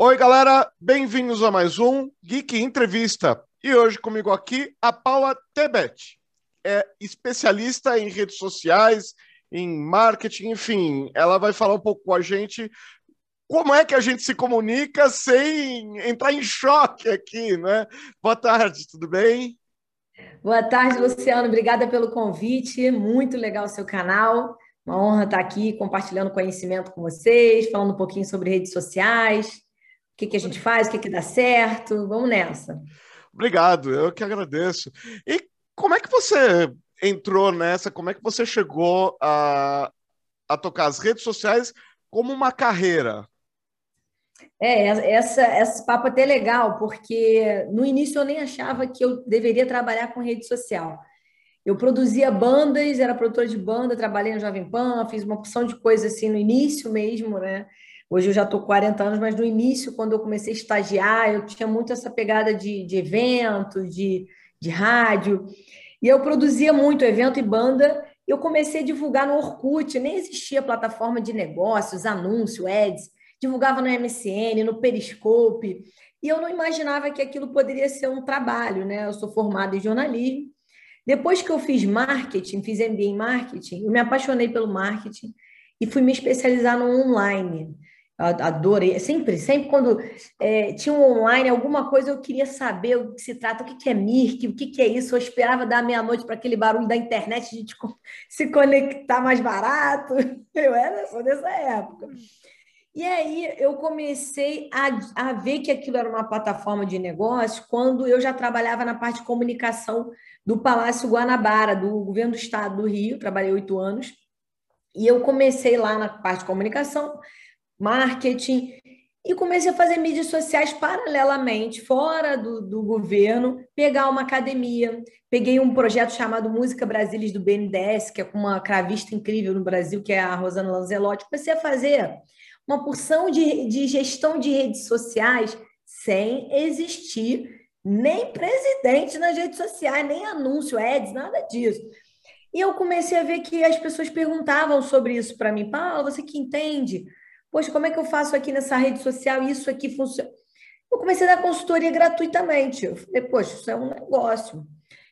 Oi, galera, bem-vindos a mais um Geek Entrevista. E hoje comigo aqui a Paula Tebet. É especialista em redes sociais, em marketing, enfim, ela vai falar um pouco com a gente como é que a gente se comunica sem entrar em choque aqui, né? Boa tarde, tudo bem? Boa tarde, Luciano. Obrigada pelo convite. Muito legal o seu canal. Uma honra estar aqui compartilhando conhecimento com vocês, falando um pouquinho sobre redes sociais que, que a gente faz, o que, que dá certo. Vamos nessa. Obrigado, eu que agradeço. E como é que você entrou nessa? Como é que você chegou a, a tocar as redes sociais como uma carreira? É, essa, esse papo é até legal, porque no início eu nem achava que eu deveria trabalhar com rede social. Eu produzia bandas, era produtora de banda, trabalhei no Jovem Pan, fiz uma opção de coisas assim no início mesmo, né? Hoje eu já estou com 40 anos, mas no início, quando eu comecei a estagiar, eu tinha muito essa pegada de, de evento, de, de rádio. E eu produzia muito evento e banda. Eu comecei a divulgar no Orkut, nem existia plataforma de negócios, anúncio, ads. Divulgava no MSN, no Periscope. E eu não imaginava que aquilo poderia ser um trabalho, né? Eu sou formada em jornalismo. Depois que eu fiz marketing, fiz MBA em marketing, eu me apaixonei pelo marketing e fui me especializar no online adorei. Sempre, sempre quando é, tinha um online, alguma coisa eu queria saber o que se trata, o que, que é Mirk, o que, que é isso. Eu esperava dar meia-noite para aquele barulho da internet de se conectar mais barato. Eu era só dessa época. E aí eu comecei a, a ver que aquilo era uma plataforma de negócio quando eu já trabalhava na parte de comunicação do Palácio Guanabara, do governo do estado do Rio, trabalhei oito anos. E eu comecei lá na parte de comunicação, marketing, e comecei a fazer mídias sociais paralelamente, fora do, do governo, pegar uma academia. Peguei um projeto chamado Música Brasilis do BNDES, que é com uma cravista incrível no Brasil, que é a Rosana Lanzelotti. Comecei a fazer uma porção de, de gestão de redes sociais sem existir nem presidente nas redes sociais, nem anúncio, ads, nada disso. E eu comecei a ver que as pessoas perguntavam sobre isso para mim. Paula, você que entende? Poxa, como é que eu faço aqui nessa rede social? Isso aqui funciona. Eu comecei a dar consultoria gratuitamente. Eu falei, poxa, isso é um negócio.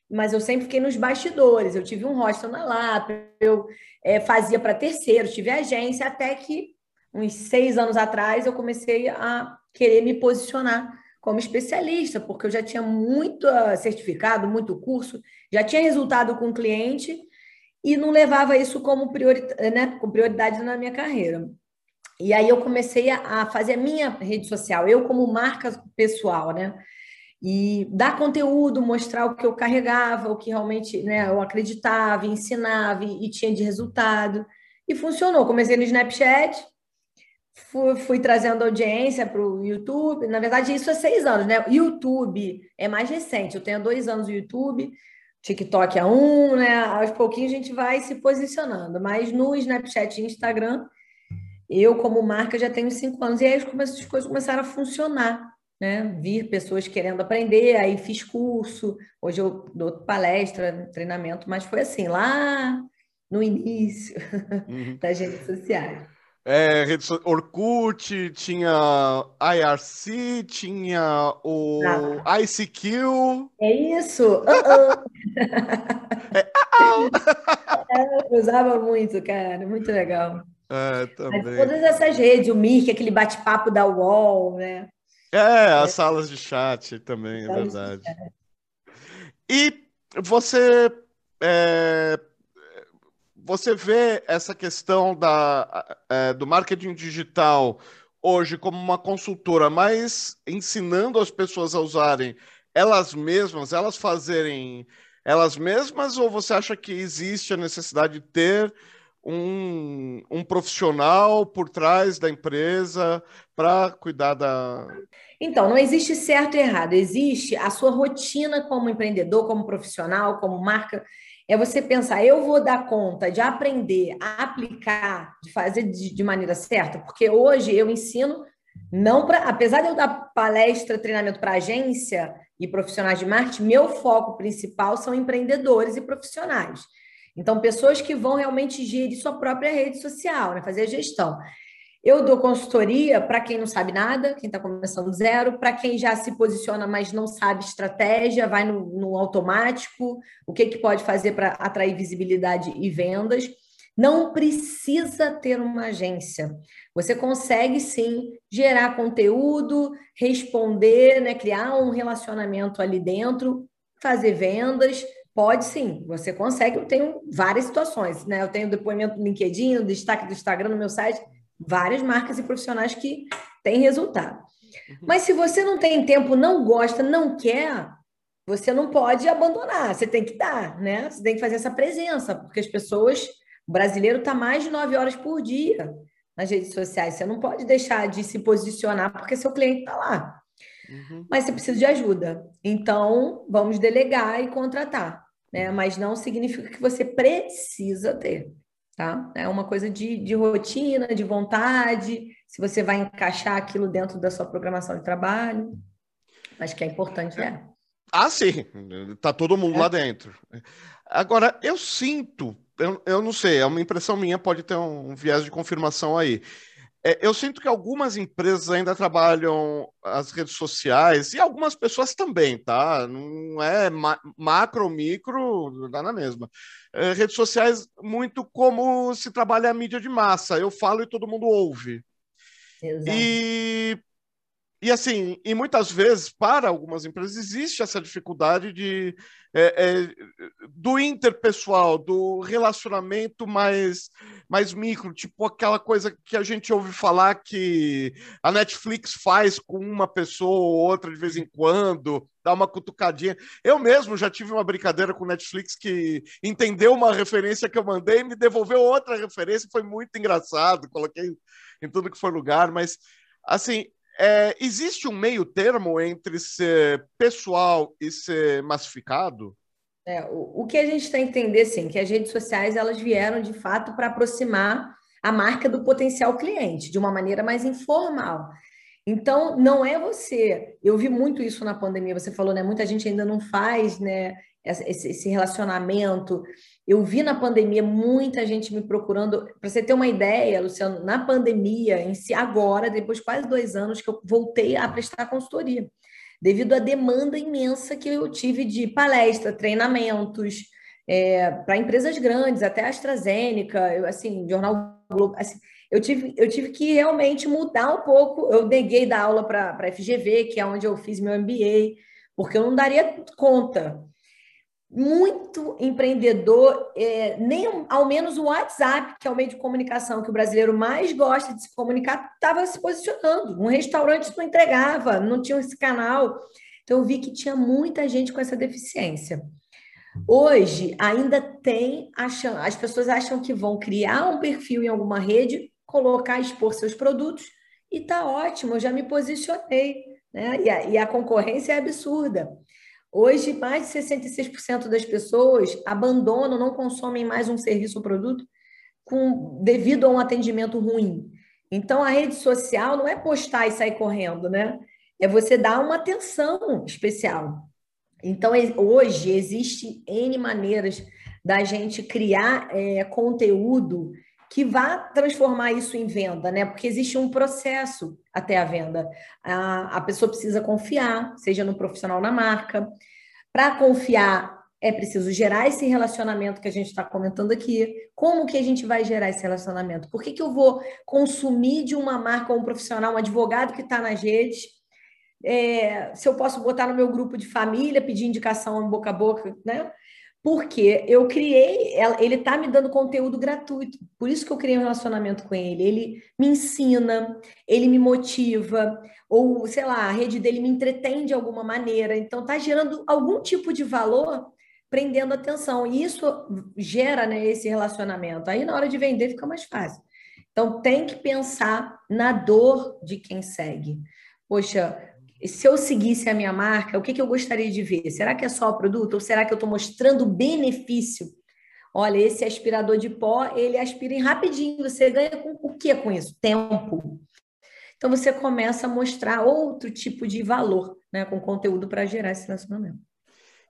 Mas eu sempre fiquei nos bastidores. Eu tive um hostel na Lapa, eu é, fazia para terceiros, tive agência, até que, uns seis anos atrás, eu comecei a querer me posicionar como especialista, porque eu já tinha muito ah, certificado, muito curso, já tinha resultado com o cliente e não levava isso como prioridade, né, com prioridade na minha carreira. E aí eu comecei a, fazer a minha rede social, eu como marca pessoal, né? E dar conteúdo, mostrar o que eu carregava, o que realmente né, eu acreditava, ensinava e, e tinha de resultado. E funcionou. Comecei no Snapchat, fui, fui trazendo audiência para o YouTube. Na verdade, isso há seis anos, né? YouTube é mais recente. Eu tenho dois anos no YouTube, TikTok há um, né? Aos pouquinhos a gente vai se posicionando. Mas no Snapchat e Instagram eu, como marca, já tenho cinco anos. E aí as coisas começaram a funcionar, né? Vir pessoas querendo aprender, aí fiz curso. Hoje eu dou palestra, treinamento, mas foi assim, lá no início uhum. das redes sociais. É, Orkut, tinha IRC, tinha o ah. ICQ. É isso! Uh -uh. é, uh -oh. eu usava muito, cara, muito legal. É, também. Mas todas essas redes, o Mirk, aquele bate-papo da UOL, né? É, as é. salas de chat também, é verdade. E você, é, você vê essa questão da, é, do marketing digital hoje como uma consultora, mas ensinando as pessoas a usarem elas mesmas, elas fazerem elas mesmas, ou você acha que existe a necessidade de ter um, um profissional por trás da empresa para cuidar da. Então, não existe certo e errado, existe a sua rotina como empreendedor, como profissional, como marca. É você pensar, eu vou dar conta de aprender aplicar, de fazer de, de maneira certa, porque hoje eu ensino não para, apesar de eu dar palestra, treinamento para agência e profissionais de marketing, meu foco principal são empreendedores e profissionais. Então, pessoas que vão realmente gerir sua própria rede social, né? fazer a gestão. Eu dou consultoria para quem não sabe nada, quem está começando zero, para quem já se posiciona, mas não sabe estratégia, vai no, no automático, o que, que pode fazer para atrair visibilidade e vendas. Não precisa ter uma agência. Você consegue sim gerar conteúdo, responder, né, criar um relacionamento ali dentro, fazer vendas. Pode sim, você consegue. Eu tenho várias situações, né? Eu tenho depoimento no LinkedIn, destaque do Instagram no meu site várias marcas e profissionais que têm resultado. Uhum. Mas se você não tem tempo, não gosta, não quer, você não pode abandonar, você tem que dar, né? Você tem que fazer essa presença, porque as pessoas, o brasileiro está mais de nove horas por dia nas redes sociais. Você não pode deixar de se posicionar porque seu cliente está lá. Uhum. Mas você precisa de ajuda. Então, vamos delegar e contratar. Né? Mas não significa que você precisa ter tá? É uma coisa de, de rotina, de vontade, se você vai encaixar aquilo dentro da sua programação de trabalho. Acho que é importante, é. Ah, sim, tá todo mundo é. lá dentro. Agora, eu sinto, eu, eu não sei, é uma impressão minha, pode ter um viés de confirmação aí. É, eu sinto que algumas empresas ainda trabalham as redes sociais e algumas pessoas também, tá? Não é ma macro, micro, dá na mesma. É, redes sociais muito como se trabalha a mídia de massa. Eu falo e todo mundo ouve. Exato. E e assim, e muitas vezes, para algumas empresas, existe essa dificuldade de, é, é, do interpessoal, do relacionamento mais, mais micro, tipo aquela coisa que a gente ouve falar que a Netflix faz com uma pessoa ou outra de vez em quando, dá uma cutucadinha. Eu mesmo já tive uma brincadeira com Netflix que entendeu uma referência que eu mandei e me devolveu outra referência, foi muito engraçado, coloquei em tudo que foi lugar, mas assim, é, existe um meio termo entre ser pessoal e ser massificado? É, o, o, que a gente tem que entender, sim, que as redes sociais elas vieram de fato para aproximar a marca do potencial cliente de uma maneira mais informal. Então, não é você. Eu vi muito isso na pandemia. Você falou, né? Muita gente ainda não faz, né? Esse, esse relacionamento. Eu vi na pandemia muita gente me procurando. Para você ter uma ideia, Luciano, na pandemia em si, agora, depois de quase dois anos que eu voltei a prestar consultoria, devido à demanda imensa que eu tive de palestra, treinamentos, é, para empresas grandes, até a AstraZeneca, eu, assim, Jornal Globo, assim, eu tive, eu tive que realmente mudar um pouco. Eu neguei dar aula para a FGV, que é onde eu fiz meu MBA, porque eu não daria conta muito empreendedor, é, nem ao menos o WhatsApp, que é o meio de comunicação que o brasileiro mais gosta de se comunicar, estava se posicionando. Um restaurante não entregava, não tinha esse canal. Então, eu vi que tinha muita gente com essa deficiência. Hoje, ainda tem, acham, as pessoas acham que vão criar um perfil em alguma rede, colocar, expor seus produtos, e tá ótimo, eu já me posicionei. Né? E, a, e a concorrência é absurda. Hoje, mais de 66% das pessoas abandonam, não consomem mais um serviço ou produto com, devido a um atendimento ruim. Então, a rede social não é postar e sair correndo, né? É você dar uma atenção especial. Então, hoje, existe N maneiras da gente criar é, conteúdo que vá transformar isso em venda, né? Porque existe um processo até a venda. A, a pessoa precisa confiar, seja no profissional na marca. Para confiar, é preciso gerar esse relacionamento que a gente está comentando aqui. Como que a gente vai gerar esse relacionamento? Por que, que eu vou consumir de uma marca ou um profissional, um advogado que está nas redes? É, se eu posso botar no meu grupo de família, pedir indicação boca a boca, né? Porque eu criei, ele está me dando conteúdo gratuito, por isso que eu criei um relacionamento com ele. Ele me ensina, ele me motiva, ou sei lá, a rede dele me entretém de alguma maneira. Então, está gerando algum tipo de valor, prendendo atenção. E isso gera né, esse relacionamento. Aí, na hora de vender, fica mais fácil. Então, tem que pensar na dor de quem segue. Poxa, se eu seguisse a minha marca, o que, que eu gostaria de ver? Será que é só o produto ou será que eu estou mostrando benefício? Olha, esse aspirador de pó, ele aspira em rapidinho. Você ganha com o que com isso? Tempo. Então você começa a mostrar outro tipo de valor, né, com conteúdo para gerar esse relacionamento.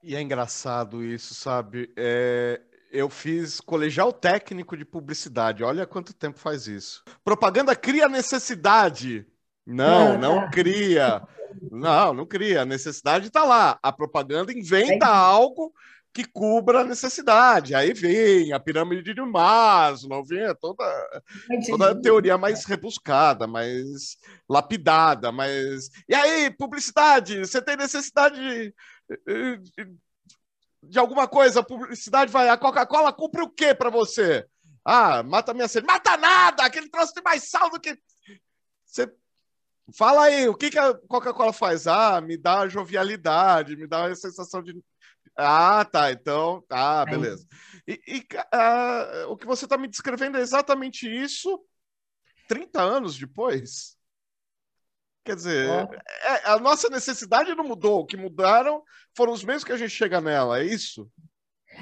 E é engraçado isso, sabe? É, eu fiz colegial técnico de publicidade. Olha quanto tempo faz isso. Propaganda cria necessidade. Não, não cria. Não, não cria. A necessidade está lá. A propaganda inventa algo que cubra a necessidade. Aí vem a pirâmide de Maslow, vem toda, toda a teoria mais rebuscada, mais lapidada, mais... E aí, publicidade, você tem necessidade de, de alguma coisa, a publicidade vai... A Coca-Cola cumpre o quê para você? Ah, mata minha sede. Mata nada! Aquele troço tem mais sal do que... Você Fala aí, o que, que a Coca-Cola faz? Ah, me dá jovialidade, me dá a sensação de ah, tá. Então, ah, beleza. E, e uh, o que você está me descrevendo é exatamente isso 30 anos depois? Quer dizer, é, a nossa necessidade não mudou. O que mudaram foram os meios que a gente chega nela, é isso?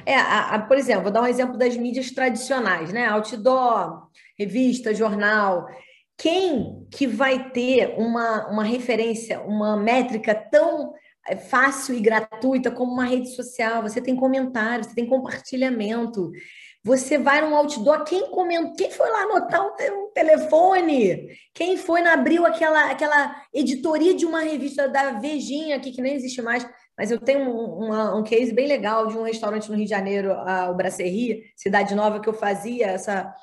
É, a, a, por exemplo, vou dar um exemplo das mídias tradicionais, né? Outdoor, revista, jornal. Quem que vai ter uma, uma referência, uma métrica tão é fácil e gratuita como uma rede social. Você tem comentários, você tem compartilhamento. Você vai num outdoor, quem comentou, quem foi lá anotar um, telefone? Quem foi na abriu aquela aquela editoria de uma revista da Vejinha aqui que nem existe mais, mas eu tenho um, um case bem legal de um restaurante no Rio de Janeiro, a, o Brasserie, cidade nova que eu fazia essa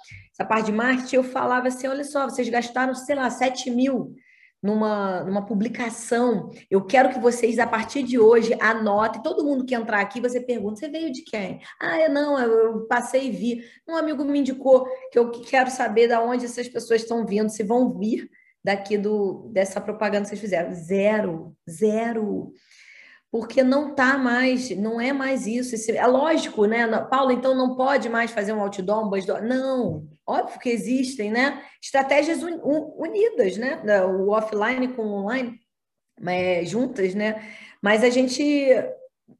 essa parte de marketing, eu falava assim, olha só, vocês gastaram, sei lá, 7 mil numa, numa publicação. Eu quero que vocês, a partir de hoje, anotem. Todo mundo que entrar aqui, você pergunta: você veio de quem? Ah, eu não, eu passei e vi. Um amigo me indicou que eu quero saber de onde essas pessoas estão vindo, se vão vir daqui do, dessa propaganda que vocês fizeram. Zero, zero porque não tá mais, não é mais isso. É lógico, né? Paulo, então não pode mais fazer um outdoor, um buzzdoor. Não, óbvio que existem, né? Estratégias un, un, unidas, né? O offline com o online, é, juntas, né? Mas a gente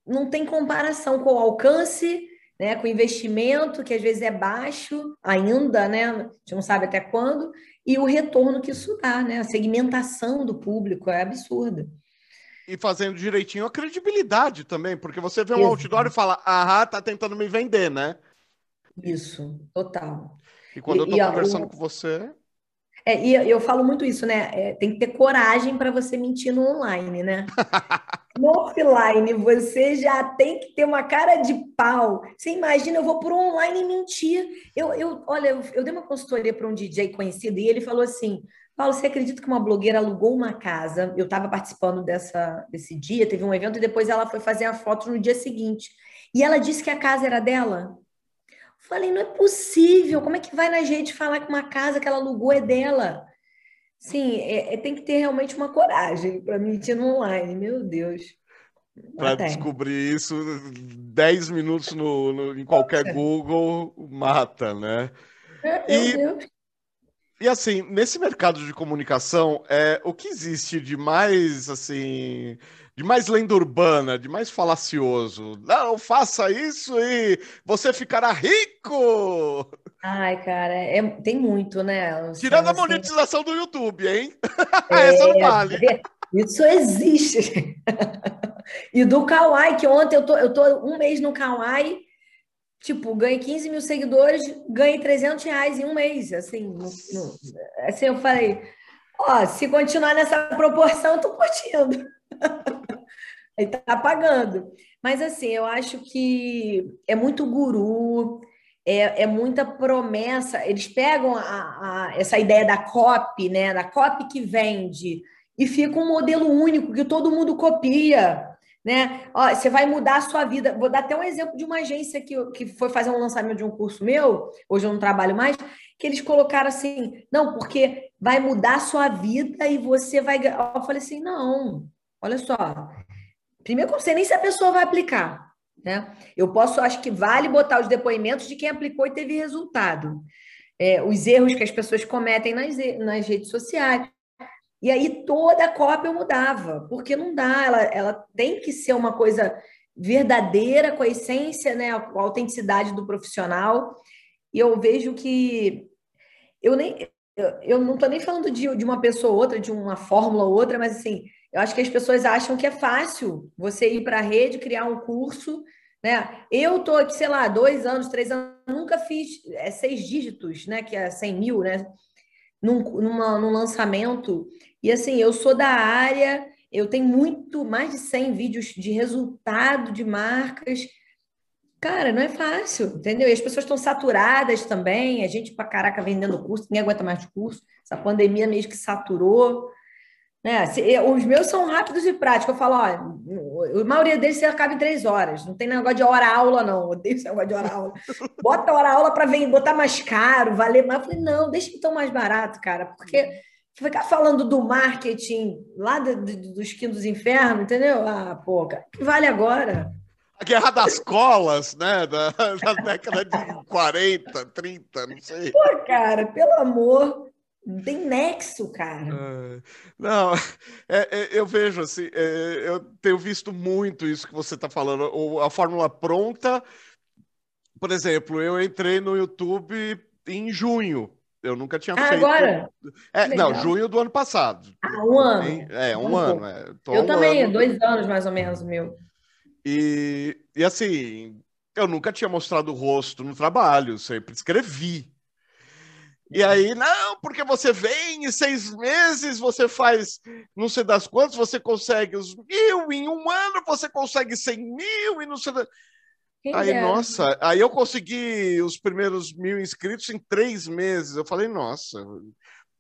não tem comparação com o alcance, né? Com o investimento, que às vezes é baixo ainda, né? A gente não sabe até quando, e o retorno que isso dá, né? A segmentação do público é absurda e fazendo direitinho a credibilidade também, porque você vê um Exato. outdoor e fala, ah, tá tentando me vender, né? Isso, total. E quando e, eu tô conversando com você. É, e eu falo muito isso, né? É, tem que ter coragem para você mentir no online, né? no offline, você já tem que ter uma cara de pau. Você imagina, eu vou por online mentir. Eu, eu, olha, eu, eu dei uma consultoria para um DJ conhecido e ele falou assim: Paulo, você acredita que uma blogueira alugou uma casa? Eu estava participando dessa, desse dia, teve um evento, e depois ela foi fazer a foto no dia seguinte. E ela disse que a casa era dela. Falei, não é possível. Como é que vai na gente falar que uma casa que ela alugou é dela? Sim, é, é tem que ter realmente uma coragem para mentir no online. Meu Deus. Para descobrir isso, 10 minutos no, no, em qualquer Google mata, né? Meu e, Deus. E assim, nesse mercado de comunicação, é, o que existe de mais assim, de mais lenda urbana, de mais falacioso? Não, faça isso e você ficará rico! Ai, cara, é, tem muito, né? Tirando a assim monetização do YouTube, hein? É, Essa não vale. Isso existe. e do Kawaii, que ontem eu tô, eu tô um mês no Kawaii tipo, ganhei 15 mil seguidores, ganhei 300 reais em um mês, assim, assim eu falei, ó, se continuar nessa proporção, eu tô curtindo. Ele tá pagando. Mas, assim, eu acho que é muito guru, é, é muita promessa. Eles pegam a, a, essa ideia da copy, né, da copy que vende, e fica um modelo único que todo mundo copia né? Ó, você vai mudar a sua vida. Vou dar até um exemplo de uma agência que, que foi fazer um lançamento de um curso meu, hoje eu não trabalho mais, que eles colocaram assim, não, porque vai mudar a sua vida e você vai. Eu falei assim, não, olha só. Primeiro que eu não sei nem se a pessoa vai aplicar. Né? Eu posso, acho que vale botar os depoimentos de quem aplicou e teve resultado. É, os erros que as pessoas cometem nas, nas redes sociais. E aí toda a cópia eu mudava, porque não dá, ela, ela tem que ser uma coisa verdadeira, com a essência, né, com a autenticidade do profissional. E eu vejo que eu nem eu, eu não estou nem falando de, de uma pessoa ou outra, de uma fórmula ou outra, mas assim, eu acho que as pessoas acham que é fácil você ir para a rede, criar um curso, Né? Eu estou aqui, sei lá, dois anos, três anos, nunca fiz é, seis dígitos, né? Que é 100 mil, né? Num, numa, num lançamento. E assim, eu sou da área, eu tenho muito, mais de 100 vídeos de resultado de marcas. Cara, não é fácil, entendeu? E as pessoas estão saturadas também, a gente para caraca vendendo curso, ninguém aguenta mais curso. Essa pandemia mesmo que saturou. Né? Os meus são rápidos e práticos. Eu falo, ó, a maioria deles você acaba em três horas. Não tem negócio de hora-aula, não. Eu odeio esse negócio de hora-aula. Bota hora-aula para botar mais caro, valer mais. Eu falei, não, deixa então mais barato, cara, porque ficar falando do marketing lá do, do, dos quintos infernos, entendeu? Ah, pô, cara, que vale agora? A guerra das colas, né? Da, da década de 40, 30, não sei. Pô, cara, pelo amor. Não tem nexo, cara. Não, é, é, eu vejo assim, é, eu tenho visto muito isso que você está falando, a fórmula pronta. Por exemplo, eu entrei no YouTube em junho. Eu nunca tinha ah, feito. Agora? É, não, junho do ano passado. Ah, um ano. É, um, um ano. É. eu um também, ano. dois anos mais ou menos, meu. E, e assim, eu nunca tinha mostrado o rosto no trabalho, sempre escrevi. E aí, não, porque você vem em seis meses, você faz não sei das quantas, você consegue os mil, em um ano você consegue cem mil e não sei. Quem aí, é? nossa, aí eu consegui os primeiros mil inscritos em três meses. Eu falei, nossa,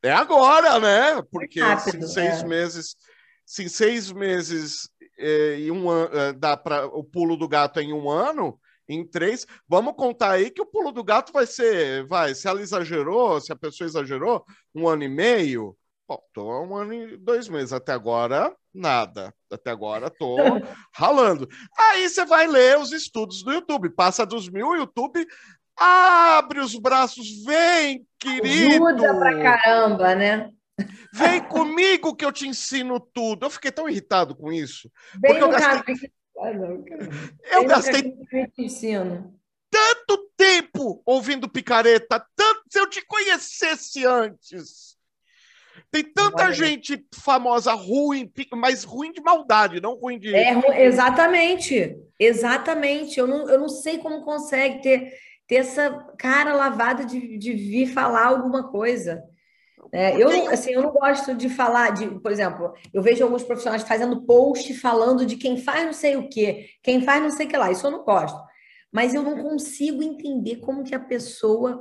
é agora, né? Porque rápido, se seis é. meses, se seis meses é, e um ano, é, dá para o pulo do gato em um ano, em três. Vamos contar aí que o pulo do gato vai ser, vai, se ela exagerou, se a pessoa exagerou, um ano e meio. Bom, tô um ano e dois meses. Até agora, nada. Até agora tô ralando. Aí você vai ler os estudos do YouTube. Passa dos mil, YouTube abre os braços, vem, querido. Ajuda pra caramba, né? Vem comigo que eu te ensino tudo. Eu fiquei tão irritado com isso. Vem porque eu gastei... Ah, não, cara. Eu gastei tanto tempo ouvindo picareta, tanto se eu te conhecesse antes. Tem tanta Olha. gente famosa ruim, mas ruim de maldade, não ruim de. É, exatamente, exatamente. Eu não, eu não sei como consegue ter, ter essa cara lavada de, de vir falar alguma coisa. É, eu, não, assim, eu não gosto de falar de, por exemplo, eu vejo alguns profissionais fazendo post falando de quem faz não sei o quê, quem faz não sei o que lá. Isso eu não gosto. Mas eu não consigo entender como que a pessoa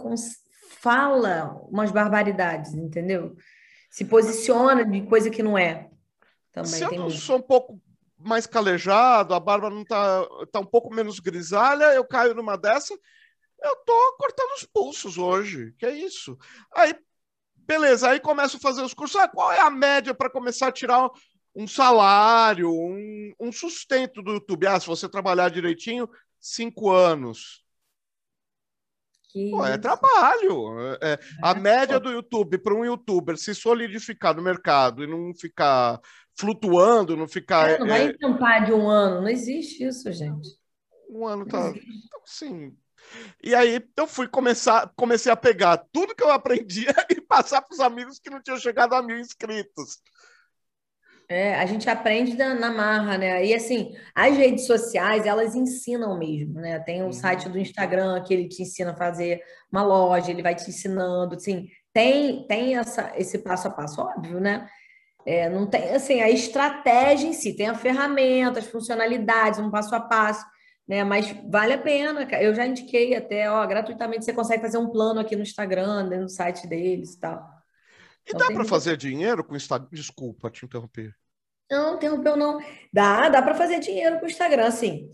fala umas barbaridades, entendeu? Se posiciona de coisa que não é. Também Se eu não sou um pouco mais calejado, a barba não tá, tá um pouco menos grisalha, eu caio numa dessa, eu tô cortando os pulsos hoje, que é isso. Aí Beleza, aí começo a fazer os cursos. Ah, qual é a média para começar a tirar um salário, um, um sustento do YouTube? Ah, se você trabalhar direitinho, cinco anos. Pô, é trabalho. É, é, a média do YouTube para um youtuber se solidificar no mercado e não ficar flutuando, não ficar. É, não vai é, de um ano, não existe isso, gente. Um ano tá. Então, sim, e aí eu fui começar, comecei a pegar tudo que eu aprendia e passar para os amigos que não tinham chegado a mil inscritos. É, a gente aprende na, na, marra, né? E assim, as redes sociais, elas ensinam mesmo, né? Tem o uhum. site do Instagram que ele te ensina a fazer uma loja, ele vai te ensinando, assim, tem, tem essa, esse passo a passo, óbvio, né? É, não tem, assim, a estratégia em si, tem a ferramenta, as funcionalidades, um passo a passo né? Mas vale a pena. Eu já indiquei até, ó, gratuitamente você consegue fazer um plano aqui no Instagram, no site deles e tal. E então, dá para fazer dinheiro com o Instagram? Desculpa te interromper. Não, interrompeu não. Dá, dá para fazer dinheiro com o Instagram, sim.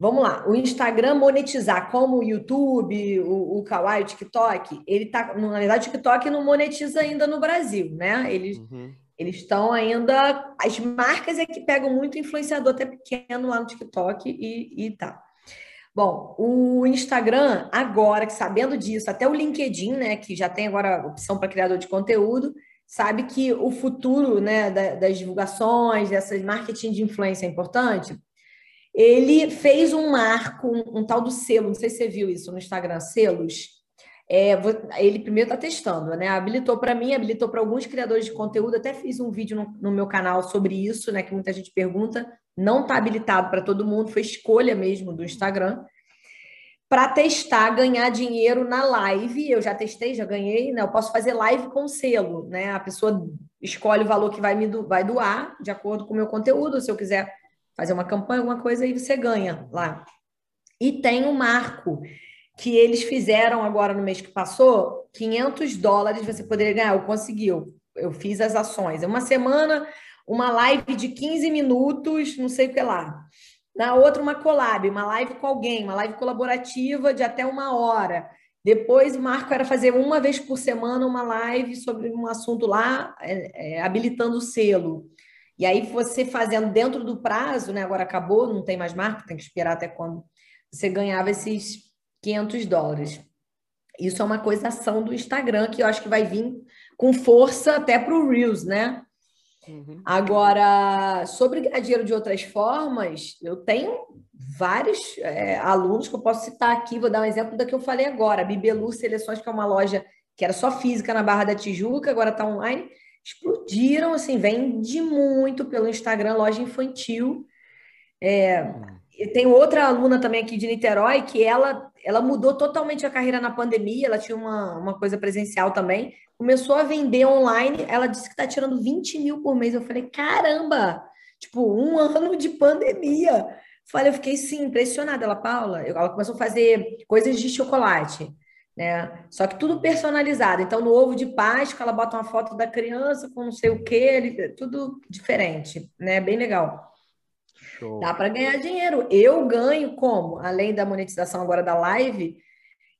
Vamos lá, o Instagram monetizar como o YouTube, o, o Kawaii, o TikTok, ele tá, na verdade, o TikTok não monetiza ainda no Brasil, né? Eles uhum. Eles estão ainda, as marcas é que pegam muito influenciador até pequeno lá no TikTok e, e tá. Bom, o Instagram, agora que sabendo disso, até o LinkedIn, né, que já tem agora opção para criador de conteúdo, sabe que o futuro né, das divulgações, dessas marketing de influência é importante. Ele fez um marco, um, um tal do selo, não sei se você viu isso no Instagram, selos. É, ele primeiro está testando, né? Habilitou para mim, habilitou para alguns criadores de conteúdo. Até fiz um vídeo no, no, meu canal sobre isso, né? Que muita gente pergunta não está habilitado para todo mundo, foi escolha mesmo do Instagram para testar, ganhar dinheiro na live. Eu já testei, já ganhei, né? Eu posso fazer live com selo, né? A pessoa escolhe o valor que vai me do, vai doar de acordo com o meu conteúdo. Se eu quiser fazer uma campanha, alguma coisa, aí você ganha lá. E tem um marco que eles fizeram agora no mês que passou, 500 dólares você poderia ganhar. Eu consegui, eu, eu fiz as ações. Uma semana, uma live de 15 minutos, não sei o que lá. Na outra, uma collab, uma live com alguém, uma live colaborativa de até uma hora. Depois, o marco era fazer uma vez por semana uma live sobre um assunto lá, é, é, habilitando o selo. E aí, você fazendo dentro do prazo, né? Agora acabou, não tem mais marco, tem que esperar até quando você ganhava esses 500 dólares. Isso é uma coisa ação do Instagram que eu acho que vai vir com força até para o Reels, né? Uhum. Agora, sobre ganhar dinheiro de outras formas, eu tenho vários é, alunos que eu posso citar aqui. Vou dar um exemplo da que eu falei agora. Bibelu Seleções, que é uma loja que era só física na Barra da Tijuca, agora está online. Explodiram, assim, vende muito pelo Instagram, loja infantil. É, uhum tem outra aluna também aqui de Niterói que ela, ela mudou totalmente a carreira na pandemia, ela tinha uma, uma coisa presencial também, começou a vender online, ela disse que está tirando 20 mil por mês. Eu falei, caramba! Tipo, um ano de pandemia. Falei, eu fiquei sim, impressionada. Ela, Paula, ela começou a fazer coisas de chocolate, né? Só que tudo personalizado. Então, no ovo de Páscoa, ela bota uma foto da criança com não sei o quê, tudo diferente, né? Bem legal. Show. Dá para ganhar dinheiro. Eu ganho como? Além da monetização agora da live,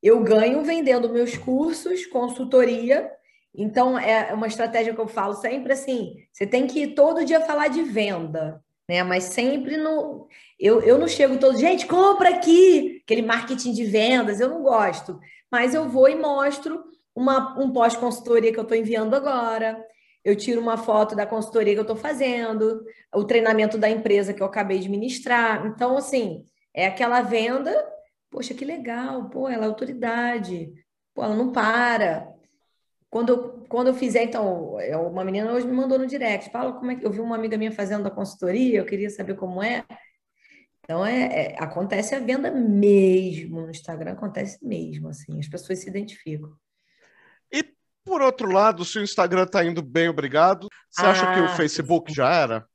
eu ganho vendendo meus cursos, consultoria. Então, é uma estratégia que eu falo sempre assim: você tem que todo dia falar de venda, né? Mas sempre no. Eu, eu não chego todo, gente, compra aqui, aquele marketing de vendas, eu não gosto. Mas eu vou e mostro uma, um pós-consultoria que eu estou enviando agora eu tiro uma foto da consultoria que eu estou fazendo, o treinamento da empresa que eu acabei de ministrar. Então, assim, é aquela venda, poxa, que legal, pô, ela é autoridade, pô, ela não para. Quando eu, quando eu fizer, então, uma menina hoje me mandou no direct, fala como é que eu vi uma amiga minha fazendo a consultoria, eu queria saber como é. Então, é, é, acontece a venda mesmo no Instagram, acontece mesmo, assim, as pessoas se identificam. Por outro lado, se o Instagram está indo bem, obrigado, você ah, acha que o ah, Facebook já era?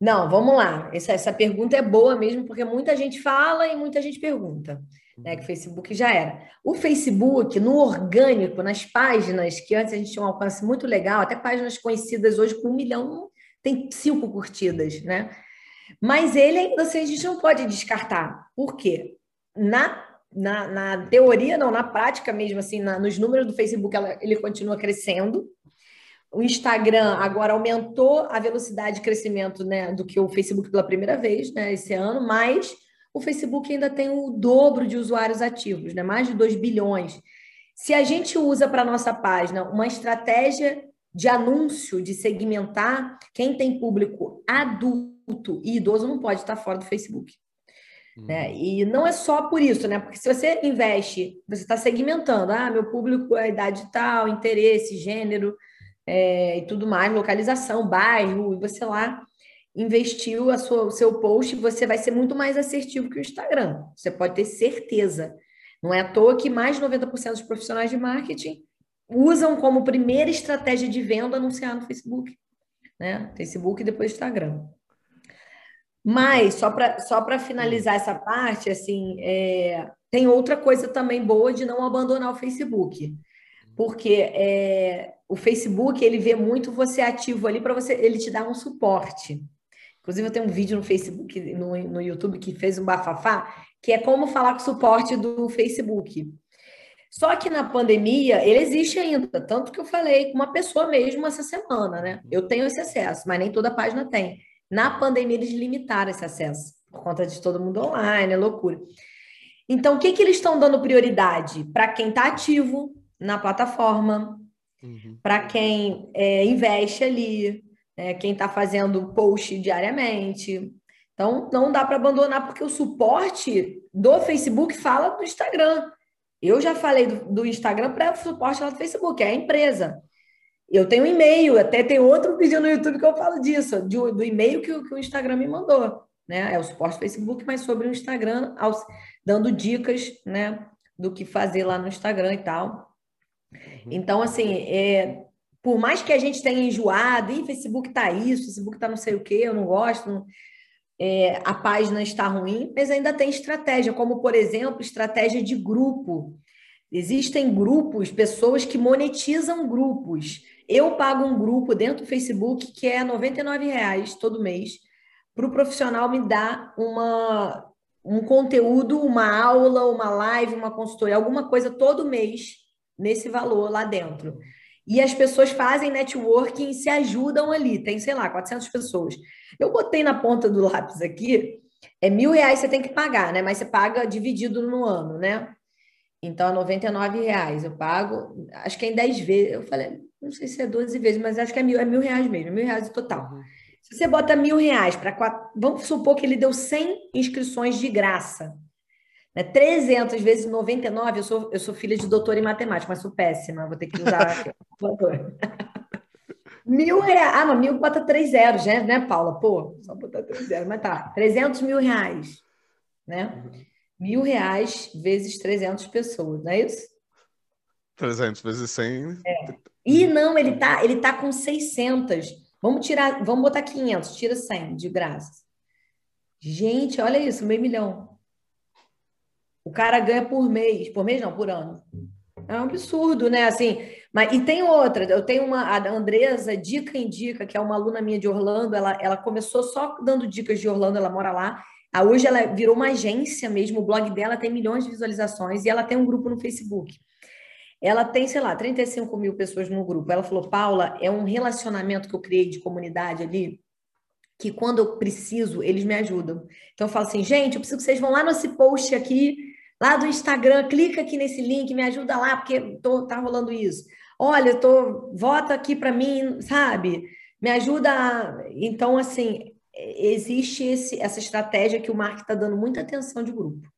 Não, vamos lá. Essa, essa pergunta é boa mesmo, porque muita gente fala e muita gente pergunta. Né, que o Facebook já era. O Facebook, no orgânico, nas páginas, que antes a gente tinha um alcance muito legal, até páginas conhecidas hoje com um milhão, tem cinco curtidas, né? Mas ele ainda assim, a gente não pode descartar. Por quê? Na na, na teoria, não, na prática mesmo, assim, na, nos números do Facebook, ela, ele continua crescendo. O Instagram agora aumentou a velocidade de crescimento né, do que o Facebook pela primeira vez né, esse ano, mas o Facebook ainda tem o dobro de usuários ativos, né, mais de 2 bilhões. Se a gente usa para nossa página uma estratégia de anúncio, de segmentar, quem tem público adulto e idoso não pode estar fora do Facebook. Né? Uhum. E não é só por isso, né? Porque se você investe, você está segmentando, ah, meu público é idade tal, interesse, gênero é, e tudo mais, localização, bairro, e você lá investiu a sua, o seu post, você vai ser muito mais assertivo que o Instagram. Você pode ter certeza. Não é à toa que mais de 90% dos profissionais de marketing usam como primeira estratégia de venda anunciar no Facebook. Né? Facebook e depois Instagram. Mas, só para só finalizar essa parte, assim, é, tem outra coisa também boa de não abandonar o Facebook. Porque é, o Facebook, ele vê muito você ativo ali para você, ele te dá um suporte. Inclusive, eu tenho um vídeo no Facebook, no, no YouTube, que fez um bafafá, que é como falar com o suporte do Facebook. Só que na pandemia, ele existe ainda, tanto que eu falei com uma pessoa mesmo essa semana, né? Eu tenho esse acesso, mas nem toda página tem. Na pandemia, eles limitaram esse acesso, por conta de todo mundo online, é loucura. Então, o que, que eles estão dando prioridade? Para quem está ativo na plataforma, uhum. para quem é, investe ali, é, quem está fazendo post diariamente. Então, não dá para abandonar, porque o suporte do Facebook fala do Instagram. Eu já falei do, do Instagram para o suporte lá do Facebook, é a empresa. Eu tenho um e-mail, até tem outro vídeo no YouTube que eu falo disso, do, do e-mail que, que, o Instagram me mandou, né? É o suporte Facebook, mas sobre o Instagram, aos, dando dicas, né? Do que fazer lá no Instagram e tal. Uhum. Então, assim, é, por mais que a gente tenha enjoado, e Facebook tá isso, Facebook tá não sei o que, eu não gosto, não, é, a página está ruim, mas ainda tem estratégia, como, por exemplo, estratégia de grupo. Existem grupos, pessoas que monetizam grupos. Eu pago um grupo dentro do Facebook que é R$ 99,00 todo mês para o profissional me dar uma, um conteúdo, uma aula, uma live, uma consultoria, alguma coisa todo mês nesse valor lá dentro. E as pessoas fazem networking e se ajudam ali. Tem, sei lá, 400 pessoas. Eu botei na ponta do lápis aqui, é mil reais você tem que pagar, né? Mas você paga dividido no ano, né? Então, é 99 reais. Eu pago, acho que é em 10 vezes. Eu falei, não sei se é 12 vezes, mas acho que é mil, é mil reais mesmo, mil reais no total. Uhum. Se você bota mil reais para quatro, vamos supor que ele deu 100 inscrições de graça. Né? 300 vezes 99, eu sou, eu sou filha de doutor em matemática, mas sou péssima, vou ter que usar Mil reais. Ah, mas mil bota três zeros, né, né, Paula? Pô, só botar três zeros, mas tá. 300 mil reais, né? Mil reais vezes 300 pessoas, não é isso? 300 vezes 100. É. E não, ele tá, ele tá com 600. Vamos tirar, vamos botar 500, tira 100 de graça. Gente, olha isso, meio milhão. O cara ganha por mês, por mês não, por ano. É um absurdo, né? Assim, mas e tem outra, eu tenho uma a Andresa Dica em Dica, que é uma aluna minha de Orlando, ela, ela começou só dando dicas de Orlando, ela mora lá. Ah, hoje ela virou uma agência mesmo, o blog dela tem milhões de visualizações e ela tem um grupo no Facebook. Ela tem, sei lá, 35 mil pessoas no grupo. Ela falou, Paula, é um relacionamento que eu criei de comunidade ali, que quando eu preciso, eles me ajudam. Então eu falo assim, gente, eu preciso que vocês vão lá nesse post aqui lá do Instagram, clica aqui nesse link, me ajuda lá, porque tô, tá rolando isso. Olha, tô, vota aqui para mim, sabe? Me ajuda. A... Então, assim, existe esse, essa estratégia que o Mark está dando muita atenção de grupo.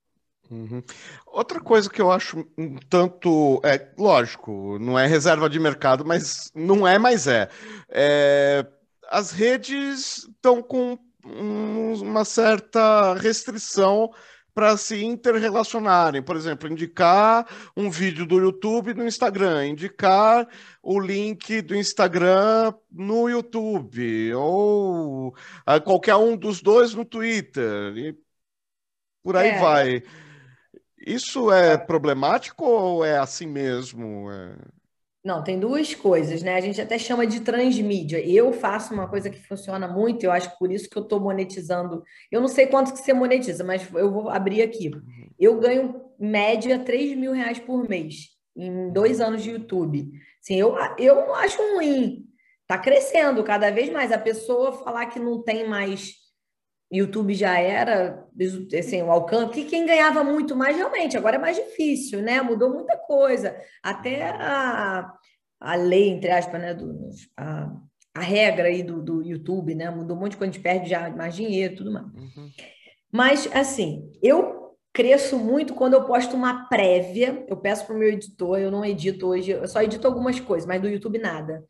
Uhum. Outra coisa que eu acho um tanto. É, lógico, não é reserva de mercado, mas não é, mas é. é as redes estão com uma certa restrição para se interrelacionarem. Por exemplo, indicar um vídeo do YouTube no Instagram, indicar o link do Instagram no YouTube, ou uh, qualquer um dos dois no Twitter, e por aí é. vai. Isso é problemático ou é assim mesmo? É... Não, tem duas coisas, né? A gente até chama de transmídia. Eu faço uma coisa que funciona muito, eu acho que por isso que eu estou monetizando. Eu não sei quanto que você monetiza, mas eu vou abrir aqui. Eu ganho, média, 3 mil reais por mês, em dois anos de YouTube. Assim, eu, eu não acho ruim. Está crescendo cada vez mais. A pessoa falar que não tem mais YouTube já era assim, o alcance, que quem ganhava muito mais realmente, agora é mais difícil, né? Mudou muita coisa. Até a, a lei, entre aspas, né? Do, a, a regra aí do, do YouTube, né? Mudou um monte de coisa, a gente perde já mais dinheiro tudo mais. Uhum. Mas, assim, eu cresço muito quando eu posto uma prévia. Eu peço para o meu editor, eu não edito hoje, eu só edito algumas coisas, mas do YouTube nada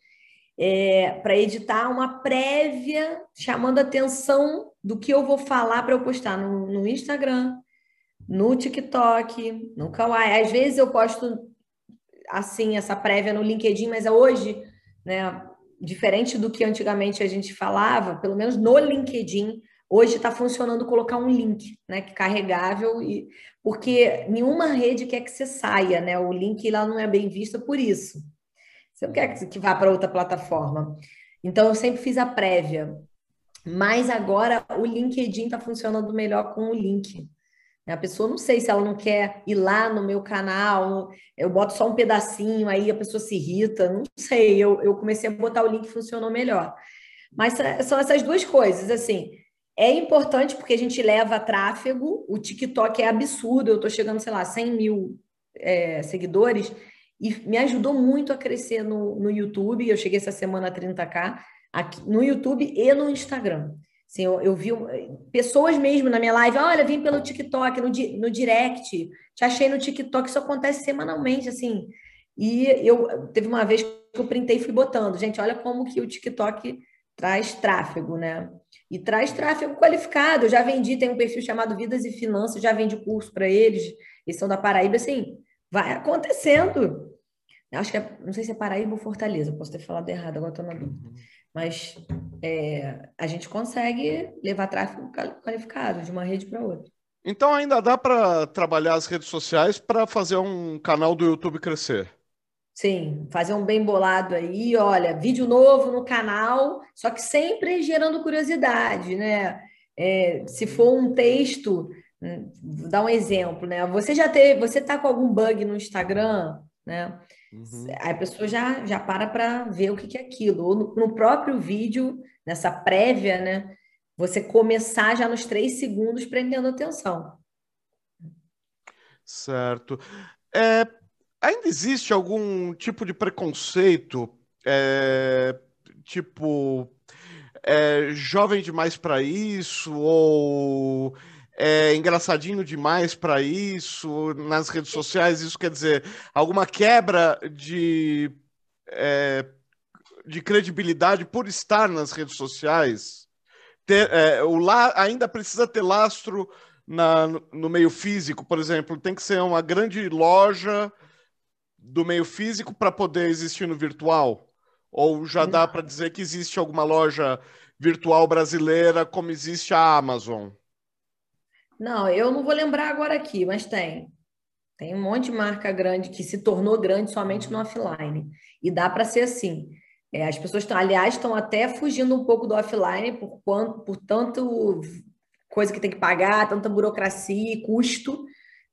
é, para editar uma prévia chamando atenção do que eu vou falar para eu postar no, no, Instagram, no TikTok, no Kawaii. Às vezes eu posto assim essa prévia no LinkedIn, mas hoje, né, diferente do que antigamente a gente falava, pelo menos no LinkedIn, hoje está funcionando colocar um link, né, que carregável e porque nenhuma rede quer que você saia, né? O link lá não é bem visto por isso. Você não quer que vá para outra plataforma. Então, eu sempre fiz a prévia. Mas agora o LinkedIn está funcionando melhor com o link. A pessoa, não sei se ela não quer ir lá no meu canal, eu boto só um pedacinho, aí a pessoa se irrita, não sei. Eu, eu comecei a botar o link funcionou melhor. Mas são essas duas coisas, assim. É importante porque a gente leva tráfego, o TikTok é absurdo, eu estou chegando, sei lá, 100 mil é, seguidores, e me ajudou muito a crescer no, no YouTube. Eu cheguei essa semana a 30k aqui, no YouTube e no Instagram. Assim, eu, eu vi pessoas mesmo na minha live, olha, vim pelo TikTok, no, no direct, te achei no TikTok, isso acontece semanalmente, assim. E eu teve uma vez que eu printei e fui botando. Gente, olha como que o TikTok traz tráfego, né? E traz tráfego qualificado. Eu já vendi, tem um perfil chamado Vidas e Finanças, já vendi curso para eles, eles são da Paraíba, assim, vai acontecendo. Acho que é, não sei se é Paraíba ou Fortaleza, posso ter falado errado, agora estou na dúvida. Mas é, a gente consegue levar tráfego qualificado de uma rede para outra. Então ainda dá para trabalhar as redes sociais para fazer um canal do YouTube crescer. Sim, fazer um bem bolado aí, olha, vídeo novo no canal, só que sempre gerando curiosidade, né? É, se for um texto, hum, vou dar um exemplo, né? Você já teve, você tá com algum bug no Instagram, né? Uhum. Aí a pessoa já, já para para ver o que, que é aquilo. Ou no, no, próprio vídeo, nessa prévia, né? Você começar já nos três segundos prendendo atenção. Certo. É, Ainda existe algum tipo de preconceito, é, tipo, é, jovem demais para isso, ou é engraçadinho demais para isso nas redes sociais? Isso quer dizer alguma quebra de, é, de credibilidade por estar nas redes sociais? Ter, é, o la, ainda precisa ter lastro na, no meio físico, por exemplo, tem que ser uma grande loja do meio físico para poder existir no virtual? Ou já dá para dizer que existe alguma loja virtual brasileira como existe a Amazon? Não, eu não vou lembrar agora aqui, mas tem. Tem um monte de marca grande que se tornou grande somente no offline. E dá para ser assim. É, as pessoas estão, aliás, estão até fugindo um pouco do offline por, quanto, por tanto coisa que tem que pagar, tanta burocracia e custo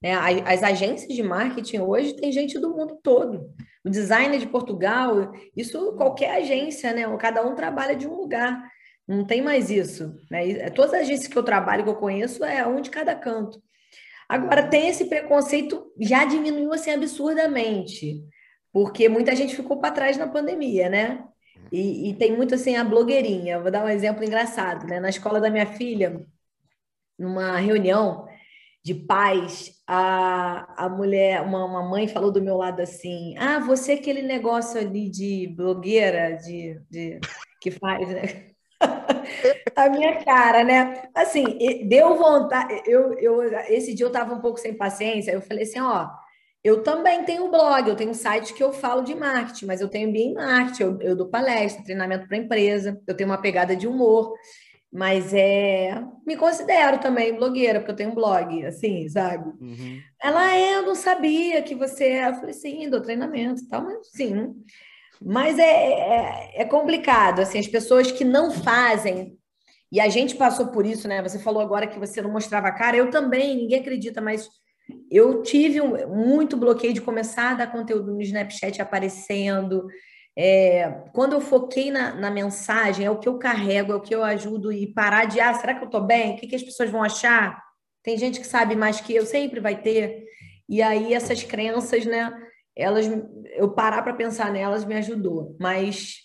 né? As agências de marketing hoje tem gente do mundo todo. O designer de Portugal, isso qualquer agência, né? Cada um trabalha de um lugar. Não tem mais isso. Né? Todas as agências que eu trabalho, que eu conheço, é um de cada canto. Agora, tem esse preconceito, já diminuiu assim absurdamente, porque muita gente ficou para trás na pandemia, né? E, e, tem muito assim a blogueirinha. Vou dar um exemplo engraçado, né? Na escola da minha filha, numa reunião, de pais, a, a mulher, uma, uma mãe falou do meu lado assim: Ah, você é aquele negócio ali de blogueira, de, de que faz, né? a minha cara, né? Assim, deu vontade. Eu, eu, esse dia eu estava um pouco sem paciência. Eu falei assim: ó, eu também tenho blog, eu tenho um site que eu falo de marketing, mas eu tenho BI em marketing, eu, eu dou palestra, treinamento para empresa, eu tenho uma pegada de humor. Mas é, me considero também blogueira, porque eu tenho um blog, assim, sabe? Uhum. Ela é, eu não sabia que você é. Eu falei, sim, dou treinamento e tal, mas sim. Mas é, é, é, complicado, assim, as pessoas que não fazem, e a gente passou por isso, né? Você falou agora que você não mostrava a cara, eu também, ninguém acredita, mas eu tive um, muito bloqueio de começar a dar conteúdo no Snapchat aparecendo, é, quando eu foquei na, na, mensagem, é o que eu carrego, é o que eu ajudo e parar de, ah, será que eu estou bem? O que, que as pessoas vão achar? Tem gente que sabe mais que eu, sempre vai ter. E aí essas crenças, né, elas, eu parar para pensar nelas me ajudou. Mas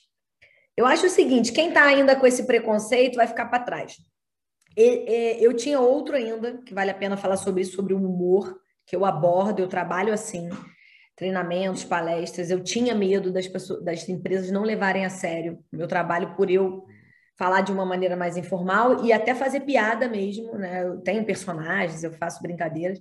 eu acho o seguinte, quem está ainda com esse preconceito vai ficar para trás. Eu tinha outro ainda, que vale a pena falar sobre isso, sobre o humor, que eu abordo, eu trabalho assim, treinamentos, palestras, eu tinha medo das pessoas, das empresas não levarem a sério o meu trabalho por eu falar de uma maneira mais informal e até fazer piada mesmo, né? Eu tenho personagens, eu faço brincadeiras.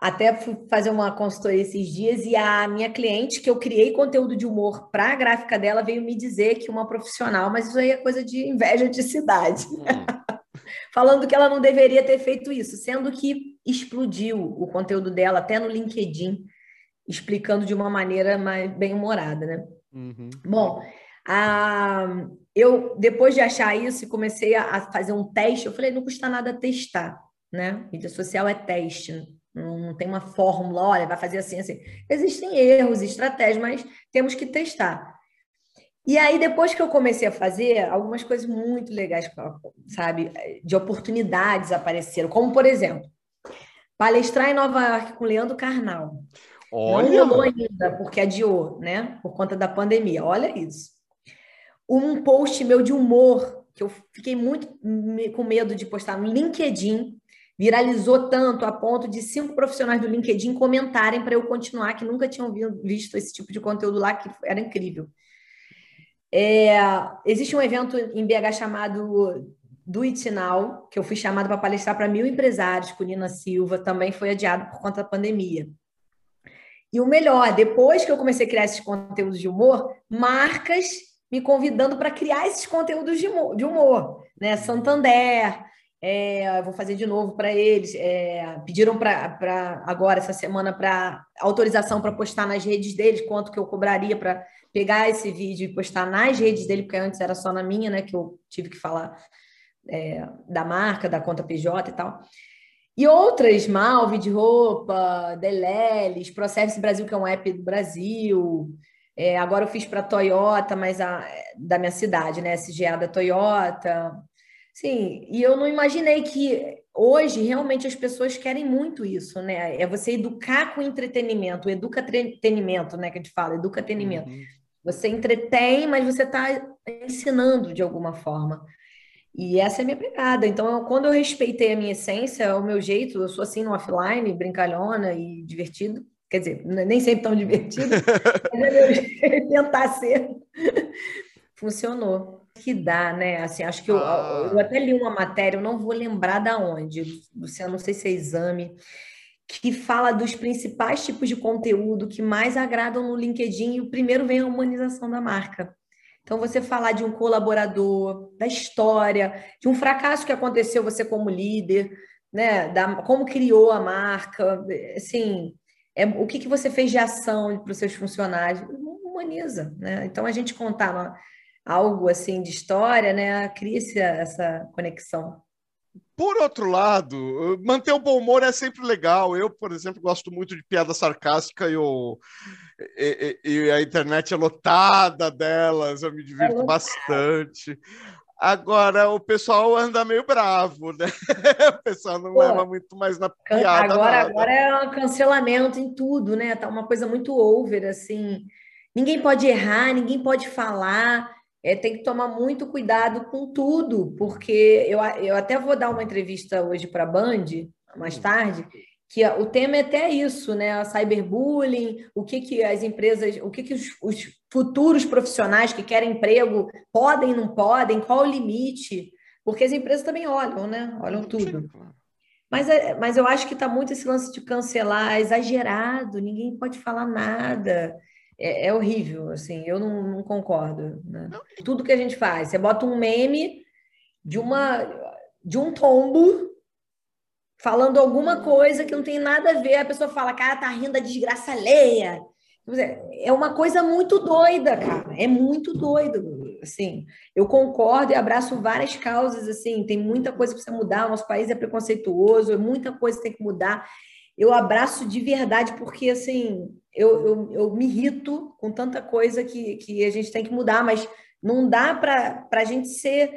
Até fui fazer uma consultoria esses dias e a minha cliente, que eu criei conteúdo de humor para a gráfica dela, veio me dizer que uma profissional, mas isso aí é coisa de inveja de cidade. Hum. Falando que ela não deveria ter feito isso, sendo que explodiu o conteúdo dela até no LinkedIn explicando de uma maneira mais bem humorada, né? Uhum. Bom, a, eu depois de achar isso e comecei a, a, fazer um teste, eu falei, não custa nada testar, né? Mídia social é teste, não, tem uma fórmula, olha, vai fazer assim, assim. Existem erros, estratégias, mas temos que testar. E aí, depois que eu comecei a fazer, algumas coisas muito legais, sabe, de oportunidades apareceram, como, por exemplo, palestrar em Nova York com Leandro Carnal. Olha. Não rolou ainda, porque adiou, né? Por conta da pandemia. Olha isso. Um post meu de humor, que eu fiquei muito com medo de postar no LinkedIn, viralizou tanto a ponto de cinco profissionais do LinkedIn comentarem para eu continuar, que nunca tinham visto esse tipo de conteúdo lá, que era incrível. É, existe um evento em BH chamado Do It Now, que eu fui chamada para palestrar para mil empresários com Nina Silva, também foi adiado por conta da pandemia. E o melhor, depois que eu comecei a criar esses conteúdos de humor, marcas me convidando para criar esses conteúdos de humor, de humor né? Santander, é, vou fazer de novo para eles. É, pediram para agora, essa semana, para autorização para postar nas redes deles, quanto que eu cobraria para pegar esse vídeo e postar nas redes dele, porque antes era só na minha, né? Que eu tive que falar é, da marca, da conta PJ e tal. E outras, Malve de roupa, Deleles, Processo Brasil, que é um app do Brasil. É, agora eu fiz para Toyota, mas a, da minha cidade, né? SGA da Toyota. Sim, e eu não imaginei que hoje realmente as pessoas querem muito isso, né? É você educar com entretenimento, educa entretenimento, né? Que a gente fala, educa entretenimento. Uhum. Você entretém, mas você está ensinando de alguma forma. E essa é a minha pegada. Então, quando eu respeitei a minha essência, o meu jeito, eu sou assim no offline, brincalhona e divertido. Quer dizer, nem sempre tão divertido, mas é meu jeito tentar ser. Funcionou que dá, né? Assim, acho que eu, ah. eu até li uma matéria, eu não vou lembrar da onde, Luciano, não sei se é exame, que fala dos principais tipos de conteúdo que mais agradam no LinkedIn, e o primeiro vem a humanização da marca. Então, você falar de um colaborador, da história, de um fracasso que aconteceu você como líder, né? Da, como criou a marca, assim, é, o que, que você fez de ação para os seus funcionários, humaniza, né? Então, a gente contar algo assim de história, né, cria-se essa conexão. Por outro lado, manter o bom humor é sempre legal. Eu, por exemplo, gosto muito de piada sarcástica e, o, e, e a internet é lotada delas, eu me divirto é bastante. Agora, o pessoal anda meio bravo, né? O pessoal não Pô, leva muito mais na piada. Agora, agora é um cancelamento em tudo, né? Tá uma coisa muito over, assim. Ninguém pode errar, ninguém pode falar é, tem que tomar muito cuidado com tudo, porque eu, eu até vou dar uma entrevista hoje para a Band, mais hum. tarde, que o tema é até isso, né? A cyberbullying, o que, que as empresas, o que, que os, os futuros profissionais que querem emprego podem, não podem, qual o limite, porque as empresas também olham, né? Olham tudo. Mas, é, mas eu acho que está muito esse lance de cancelar, exagerado, ninguém pode falar nada é, é horrível, assim, eu não, não concordo. Né? Tudo que a gente faz, você bota um meme de uma de um tombo falando alguma coisa que não tem nada a ver, a pessoa fala, cara, tá rindo da desgraça alheia. É uma coisa muito doida, cara. É muito doido, assim. Eu concordo e abraço várias causas, assim. Tem muita coisa para você mudar. O nosso país é preconceituoso, muita coisa tem que mudar. Eu abraço de verdade porque, assim, eu, eu, eu me irrito com tanta coisa que, que a gente tem que mudar, mas não dá para a gente ser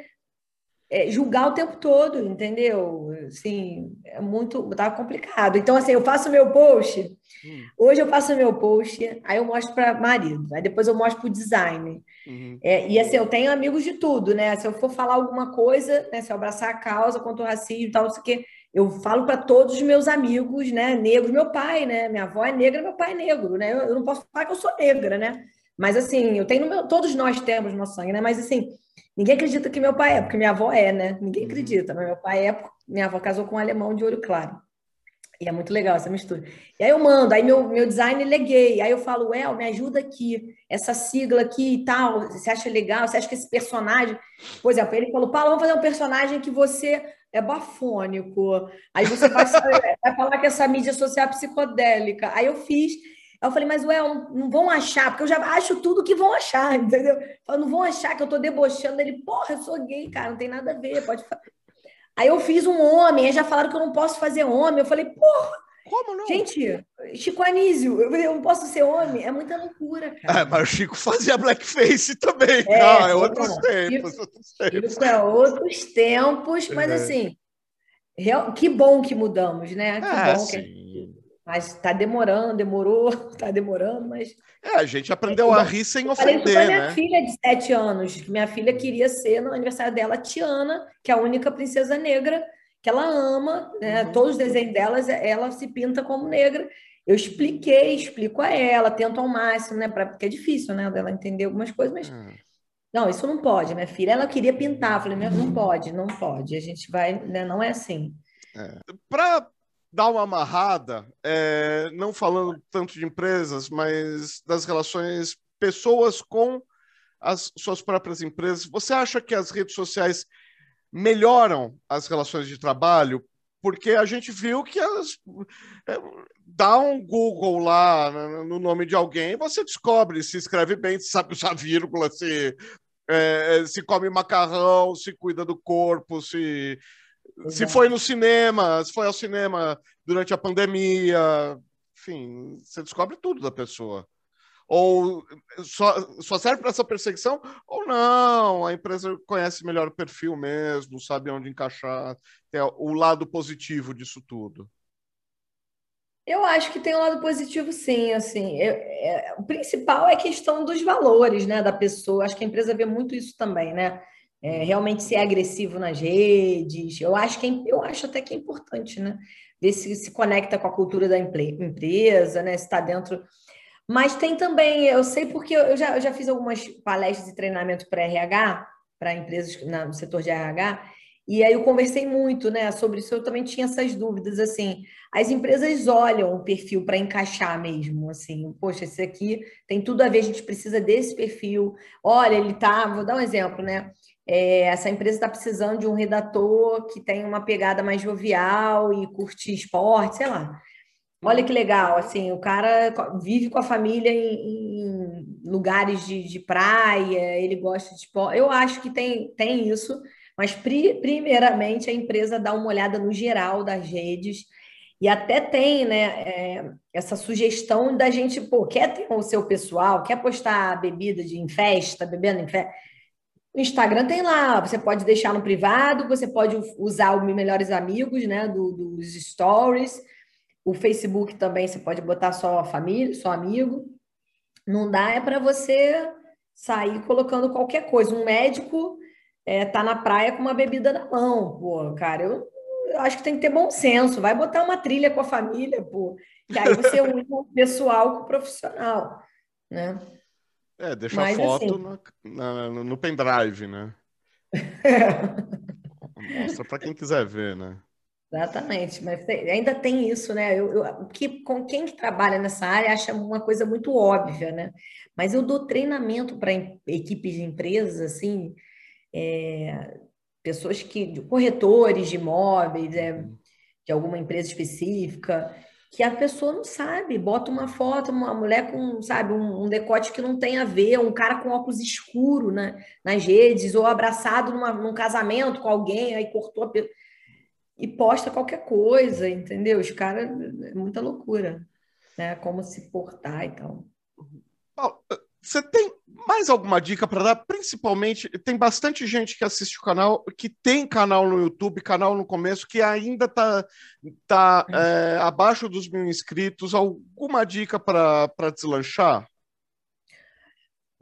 é, julgar o tempo todo, entendeu? Assim, é muito, tá complicado. Então, assim, eu faço meu post, hum. hoje eu faço meu post, aí eu mostro para marido, aí depois eu mostro para o design. Uhum. É, e assim, eu tenho amigos de tudo, né? Se eu for falar alguma coisa, né, se eu abraçar a causa contra o racismo e tal, não sei o quê, eu falo para todos os meus amigos, né, negros, meu pai, né, minha avó é negra, meu pai é negro, né, eu, eu não posso falar que eu sou negra, né, mas assim, eu tenho, meu, todos nós temos no sangue, né, mas assim, ninguém acredita que meu pai é, porque minha avó é, né, ninguém uhum. acredita, mas meu pai é, minha avó casou com um alemão de olho claro, e é muito legal essa mistura. E aí eu mando, aí meu, meu design ele é gay, aí eu falo, El, me ajuda aqui, essa sigla aqui e tal, você acha legal, você acha que esse personagem, por exemplo, ele falou, Paulo, vamos fazer um personagem que você é bafônico. Aí você vai, vai falar que essa mídia social é psicodélica. Aí eu fiz. Aí eu falei, mas ué, não vão achar, porque eu já acho tudo que vão achar, entendeu? Eu, não vão achar que eu tô debochando. Ele, porra, eu sou gay, cara, não tem nada a ver, pode Aí eu fiz um homem, aí já falaram que eu não posso fazer homem. Eu falei, porra, como não? Gente, Chico Anísio, eu, eu não posso ser homem, é muita loucura, cara. É, mas o Chico fazia blackface também, é, não, é outros tempos, Chico, outros tempos. Chico é outros tempos, mas é. assim, real, que bom que mudamos, né? Que é, bom que mas está demorando, demorou, está demorando, mas. É, a gente aprendeu a rir sem ofender. Falei para minha né? filha de sete anos, que minha filha queria ser, no aniversário dela, Tiana, que é a única princesa negra que ela ama, né? Uhum. Todos os desenhos delas, ela se pinta como negra. Eu expliquei, explico a ela, tento ao máximo, né? Pra, porque é difícil, né? Dela entender algumas coisas, mas. Uhum. Não, isso não pode, minha filha. Ela queria pintar. Eu falei, não pode, não pode. A gente vai, né? Não é assim. É. Para dar uma amarrada, é, não falando tanto de empresas, mas das relações pessoas com as suas próprias empresas, você acha que as redes sociais melhoram as relações de trabalho? Porque a gente viu que elas é, dá um Google lá no nome de alguém, você descobre se escreve bem, se sabe usar vírgula, se é, se come macarrão, se cuida do corpo, se se foi no cinema, se foi ao cinema durante a pandemia, enfim, você descobre tudo da pessoa. Ou só, só serve para essa perseguição, ou não, a empresa conhece melhor o perfil mesmo, sabe onde encaixar, tem o lado positivo disso tudo. Eu acho que tem um lado positivo, sim. Assim, eu, é, o principal é a questão dos valores, né, da pessoa. Acho que a empresa vê muito isso também, né? é, realmente ser agressivo nas redes. Eu acho que é, eu acho até que é importante, né? Ver se se conecta com a cultura da empresa, né? Se está dentro. Mas tem também, eu sei porque eu já, eu já fiz algumas palestras e treinamento para RH, para empresas no setor de RH, e aí eu conversei muito, né, sobre isso. Eu também tinha essas dúvidas, assim. As empresas olham o perfil para encaixar mesmo, assim. Poxa, esse aqui tem tudo a ver. A gente precisa desse perfil. Olha, ele tá. Vou dar um exemplo, né? É, essa empresa está precisando de um redator que tem uma pegada mais jovial e curte esporte, sei lá. Olha que legal, assim, o cara vive com a família em, em lugares de, de, praia, ele gosta de. Eu acho que tem, tem isso, mas pri, primeiramente a empresa dá uma olhada no geral das redes e até tem né, é, essa sugestão da gente, pô, quer ter o seu pessoal, quer postar bebida de, em festa, bebendo em festa o Instagram tem lá, você pode deixar no privado, você pode usar o Melhores Amigos, né, do, dos stories. O Facebook também você pode botar só a família, só amigo. Não dá é para você sair colocando qualquer coisa. Um médico é, tá na praia com uma bebida na mão, pô, cara, eu, eu acho que tem que ter bom senso. Vai botar uma trilha com a família, pô, que aí você une o pessoal com o profissional, né? É, deixa Mas, a foto assim... na, na, no pendrive, né? Mostra para quem quiser ver, né? Exatamente, mas tem, ainda tem isso, né? Eu, eu, que, com quem que trabalha nessa área acha uma coisa muito óbvia, né? Mas eu dou treinamento para equipes de empresas, assim, é, pessoas que, corretores de imóveis, é, uhum. de alguma empresa específica, que a pessoa não sabe, bota uma foto, uma mulher com, sabe, um, um, decote que não tem a ver, um cara com óculos escuro né, nas redes, ou abraçado numa, num casamento com alguém, aí cortou a... e posta qualquer coisa, entendeu? Os caras, é muita loucura, né? Como se portar e tal. Paulo, você tem mais alguma dica para dar? Principalmente, tem bastante gente que assiste o canal, que tem canal no YouTube, canal no começo, que ainda está tá, tá é, abaixo dos mil inscritos. Alguma dica para deslanchar?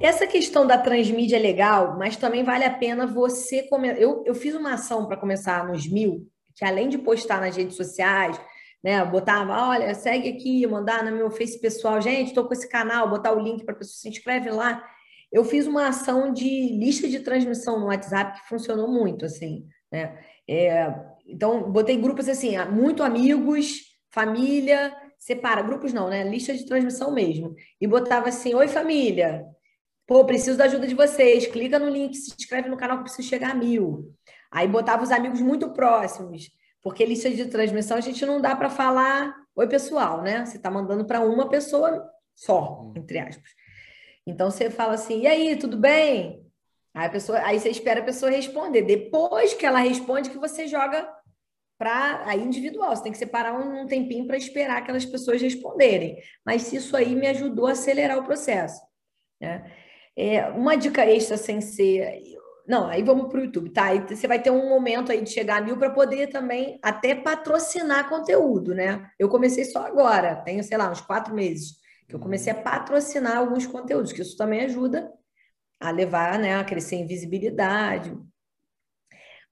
Essa questão da transmídia é legal, mas também vale a pena você começar. Eu, eu fiz uma ação para começar nos mil, que além de postar nas redes sociais, né? Botava, olha, segue aqui, mandar no meu Face pessoal, gente, estou com esse canal, botar o link para a pessoa se inscreve lá. Eu fiz uma ação de lista de transmissão no WhatsApp que funcionou muito, assim, né? É, então, botei grupos assim, muito amigos, família, separa, grupos não, né? Lista de transmissão mesmo. E botava assim, oi família, pô, preciso da ajuda de vocês, clica no link, se inscreve no canal que preciso chegar a mil. Aí botava os amigos muito próximos. Porque lista de transmissão a gente não dá para falar, oi pessoal, né? Você está mandando para uma pessoa só, hum. entre aspas. Então você fala assim, e aí, tudo bem? Aí, a pessoa, aí você espera a pessoa responder. Depois que ela responde, que você joga para aí individual. Você tem que separar um, um tempinho para esperar aquelas pessoas responderem. Mas isso aí me ajudou a acelerar o processo. Né? É, uma dica extra sem ser não, aí vamos para o YouTube, tá? Aí você vai ter um momento aí de chegar a mil para poder também até patrocinar conteúdo, né? Eu comecei só agora, tenho, sei lá, uns quatro meses, que eu comecei a patrocinar alguns conteúdos, que isso também ajuda a levar, né, a crescer em visibilidade.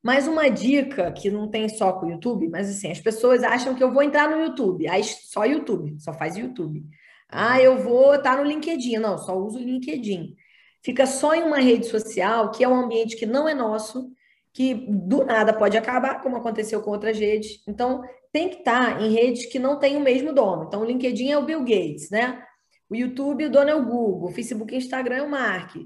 Mas uma dica que não tem só com o YouTube, mas assim, as pessoas acham que eu vou entrar no YouTube, aí só YouTube, só faz YouTube. Ah, eu vou estar no LinkedIn. Não, só uso o LinkedIn. Fica só em uma rede social, que é um ambiente que não é nosso, que do nada pode acabar, como aconteceu com outras redes. Então, tem que estar em redes que não têm o mesmo dono. Então, o LinkedIn é o Bill Gates, né? O YouTube, o dono é o Google. O Facebook e o Instagram é o Mark.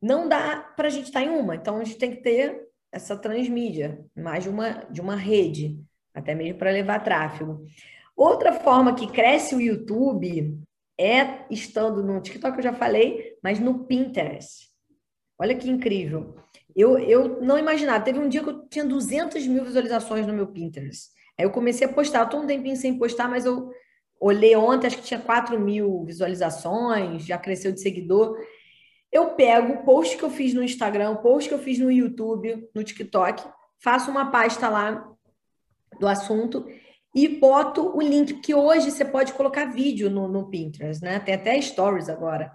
Não dá para a gente estar em uma. Então, a gente tem que ter essa transmídia, mais de uma, de uma rede, até mesmo para levar tráfego. Outra forma que cresce o YouTube é estando no TikTok, eu já falei, mas no Pinterest. Olha que incrível. Eu, eu não imaginava. Teve um dia que eu tinha 200 mil visualizações no meu Pinterest. Aí eu comecei a postar, estou um tempinho sem postar, mas eu olhei ontem, acho que tinha 4 mil visualizações, já cresceu de seguidor. Eu pego o post que eu fiz no Instagram, post que eu fiz no YouTube, no TikTok, faço uma pasta lá do assunto e boto o link, que hoje você pode colocar vídeo no, no Pinterest, né? Tem até stories agora.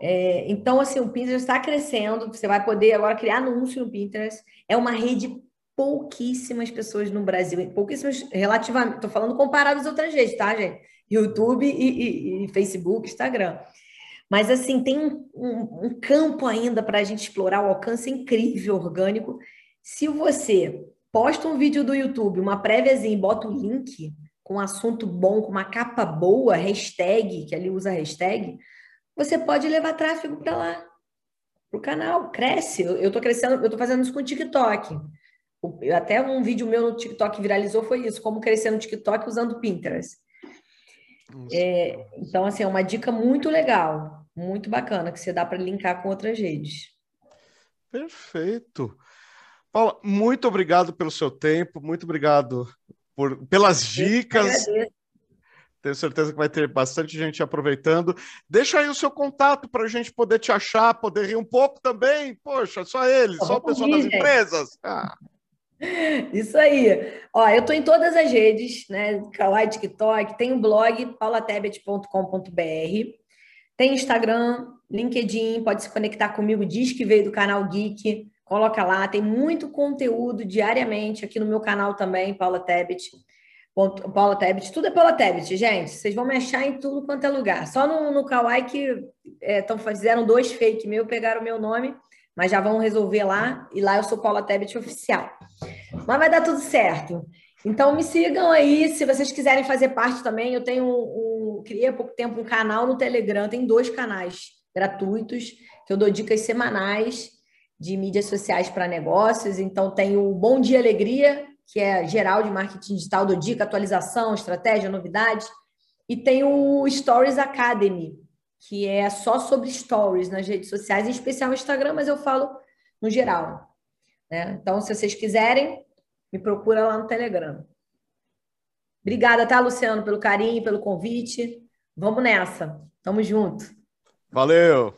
É, então, assim, o Pinterest está crescendo, você vai poder agora criar anúncio no Pinterest. É uma rede pouquíssimas pessoas no Brasil, pouquíssimas relativamente, estou falando comparado às outras redes, tá, gente? YouTube e, e, e Facebook, Instagram. Mas, assim, tem um, um, campo ainda para a gente explorar, o alcance incrível, orgânico. Se você posta um vídeo do YouTube, uma préviazinha bota o link com um assunto bom, com uma capa boa, hashtag, que ali usa hashtag, você pode levar tráfego para lá, para o canal. Cresce. Eu estou crescendo, eu estou fazendo isso com o TikTok. até um vídeo meu no TikTok viralizou foi isso, como crescer no TikTok usando Pinterest. É, então, assim, é uma dica muito legal, muito bacana, que você dá para linkar com outras redes. Perfeito. Paula, muito obrigado pelo seu tempo, muito obrigado por, pelas dicas. Tenho certeza que vai ter bastante gente aproveitando. Deixa aí o seu contato para a gente poder te achar, poder rir um pouco também. Poxa, só ele, só o pessoal das empresas. Ah. Isso aí. Ó, eu estou em todas as redes, né? Kawaii, TikTok, tem o blog paulatebet.com.br, tem Instagram, LinkedIn, pode se conectar comigo, diz que veio do canal Geek. Coloca lá, tem muito conteúdo diariamente aqui no meu canal também, Paula Tebet. Paula Tebet, tudo é Paula Tebet, gente. Vocês vão me achar em tudo quanto é lugar. Só no, no Kawaii que é, tão, fizeram dois fake meu, pegaram o meu nome, mas já vão resolver lá. E lá eu sou Paula Tebet oficial. Mas vai dar tudo certo. Então me sigam aí, se vocês quiserem fazer parte também. Eu tenho um, um criei há pouco tempo um canal no Telegram, tem dois canais gratuitos que eu dou dicas semanais de mídias sociais para negócios. Então, tem o Bom Dia Alegria, que é geral de marketing digital do Dica, atualização, estratégia, novidades. E tem o Stories Academy, que é só sobre stories nas redes sociais, em especial no Instagram, mas eu falo no geral. Né? Então, se vocês quiserem, me procura lá no Telegram. Obrigada, tá, Luciano, pelo carinho, pelo convite. Vamos nessa. Tamo junto. Valeu!